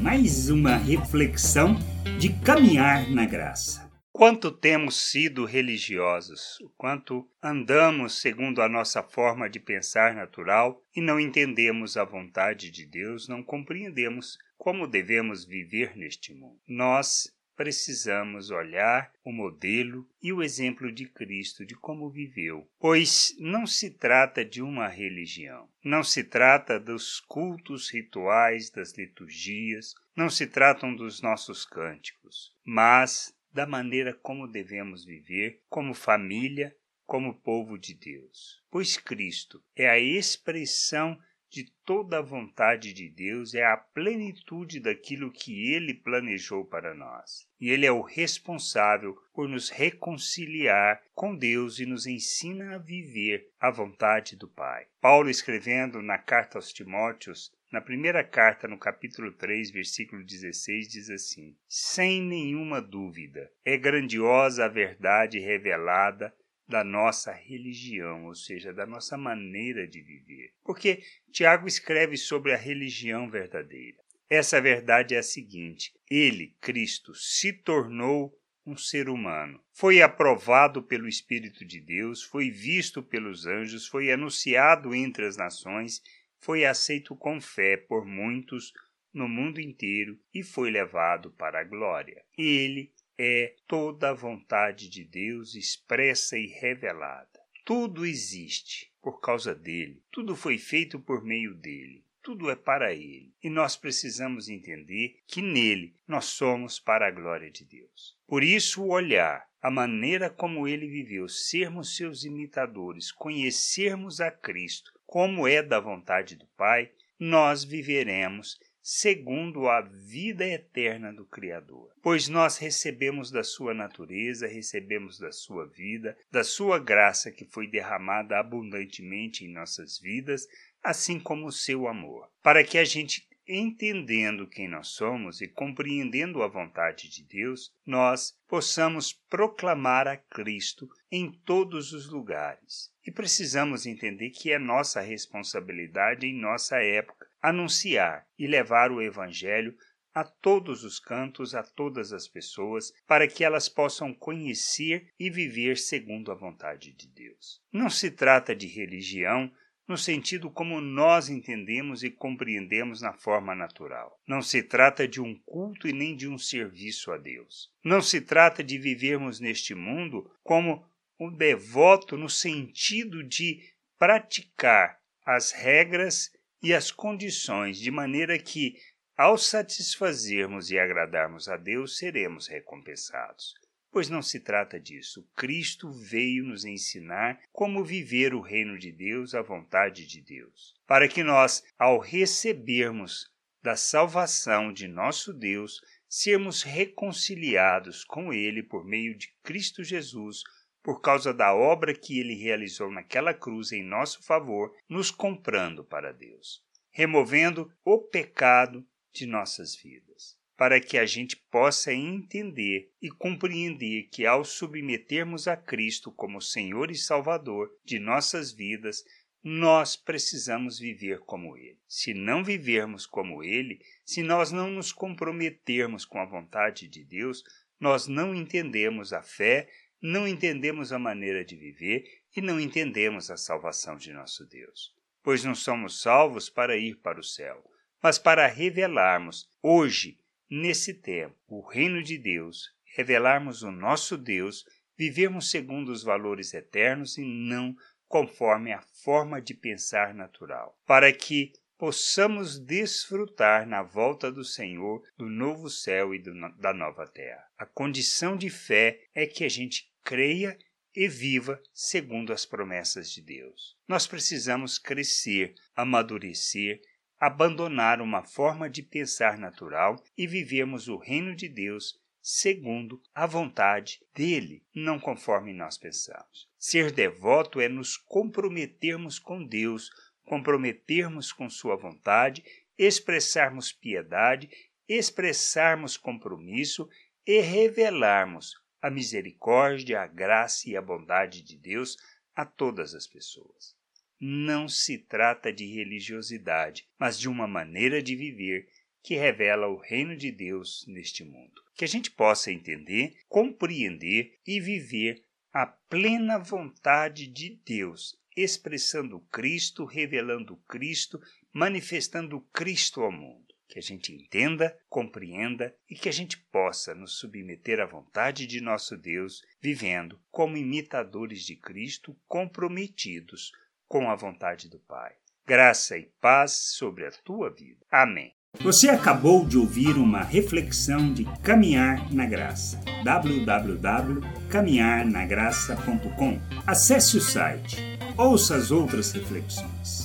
mais uma reflexão de caminhar na graça. Quanto temos sido religiosos, o quanto andamos segundo a nossa forma de pensar natural e não entendemos a vontade de Deus, não compreendemos como devemos viver neste mundo. Nós precisamos olhar o modelo e o exemplo de Cristo de como viveu, pois não se trata de uma religião, não se trata dos cultos rituais, das liturgias, não se tratam dos nossos cânticos, mas da maneira como devemos viver como família, como povo de Deus. Pois Cristo é a expressão de toda a vontade de Deus é a plenitude daquilo que ele planejou para nós. E ele é o responsável por nos reconciliar com Deus e nos ensina a viver a vontade do Pai. Paulo escrevendo na carta aos Timóteos, na primeira carta, no capítulo 3, versículo 16, diz assim: Sem nenhuma dúvida, é grandiosa a verdade revelada da nossa religião, ou seja, da nossa maneira de viver. Porque Tiago escreve sobre a religião verdadeira. Essa verdade é a seguinte: ele, Cristo, se tornou um ser humano. Foi aprovado pelo Espírito de Deus, foi visto pelos anjos, foi anunciado entre as nações, foi aceito com fé por muitos no mundo inteiro e foi levado para a glória. Ele é toda a vontade de Deus expressa e revelada. Tudo existe por causa dele, tudo foi feito por meio dele, tudo é para ele. E nós precisamos entender que nele nós somos para a glória de Deus. Por isso, o olhar, a maneira como ele viveu, sermos seus imitadores, conhecermos a Cristo, como é da vontade do Pai, nós viveremos segundo a vida eterna do Criador. Pois nós recebemos da sua natureza, recebemos da sua vida, da sua graça que foi derramada abundantemente em nossas vidas, assim como o seu amor, para que a gente entendendo quem nós somos e compreendendo a vontade de Deus, nós possamos proclamar a Cristo em todos os lugares. E precisamos entender que é nossa responsabilidade em nossa época anunciar e levar o Evangelho a todos os cantos, a todas as pessoas, para que elas possam conhecer e viver segundo a vontade de Deus. Não se trata de religião no sentido como nós entendemos e compreendemos na forma natural. Não se trata de um culto e nem de um serviço a Deus. Não se trata de vivermos neste mundo como um devoto no sentido de praticar as regras e as condições de maneira que, ao satisfazermos e agradarmos a Deus, seremos recompensados. Pois não se trata disso. Cristo veio nos ensinar como viver o reino de Deus, a vontade de Deus, para que nós, ao recebermos da salvação de nosso Deus, sermos reconciliados com Ele por meio de Cristo Jesus, por causa da obra que ele realizou naquela cruz em nosso favor, nos comprando para Deus, removendo o pecado de nossas vidas para que a gente possa entender e compreender que, ao submetermos a Cristo como Senhor e Salvador de nossas vidas, nós precisamos viver como Ele. Se não vivermos como Ele, se nós não nos comprometermos com a vontade de Deus, nós não entendemos a fé, não entendemos a maneira de viver e não entendemos a salvação de nosso Deus. Pois não somos salvos para ir para o céu, mas para revelarmos hoje nesse tempo, o reino de Deus, revelarmos o nosso Deus, vivermos segundo os valores eternos e não conforme a forma de pensar natural, para que possamos desfrutar na volta do Senhor do novo céu e do, da nova terra. A condição de fé é que a gente creia e viva segundo as promessas de Deus. Nós precisamos crescer, amadurecer abandonar uma forma de pensar natural e vivemos o reino de Deus segundo a vontade dele, não conforme nós pensamos. Ser devoto é nos comprometermos com Deus, comprometermos com Sua vontade, expressarmos piedade, expressarmos compromisso e revelarmos a misericórdia, a graça e a bondade de Deus a todas as pessoas não se trata de religiosidade, mas de uma maneira de viver que revela o reino de Deus neste mundo. Que a gente possa entender, compreender e viver a plena vontade de Deus, expressando Cristo, revelando Cristo, manifestando Cristo ao mundo. Que a gente entenda, compreenda e que a gente possa nos submeter à vontade de nosso Deus, vivendo como imitadores de Cristo, comprometidos com a vontade do Pai. Graça e paz sobre a tua vida. Amém. Você acabou de ouvir uma reflexão de Caminhar na Graça. www.caminharnagraça.com. Acesse o site. Ouça as outras reflexões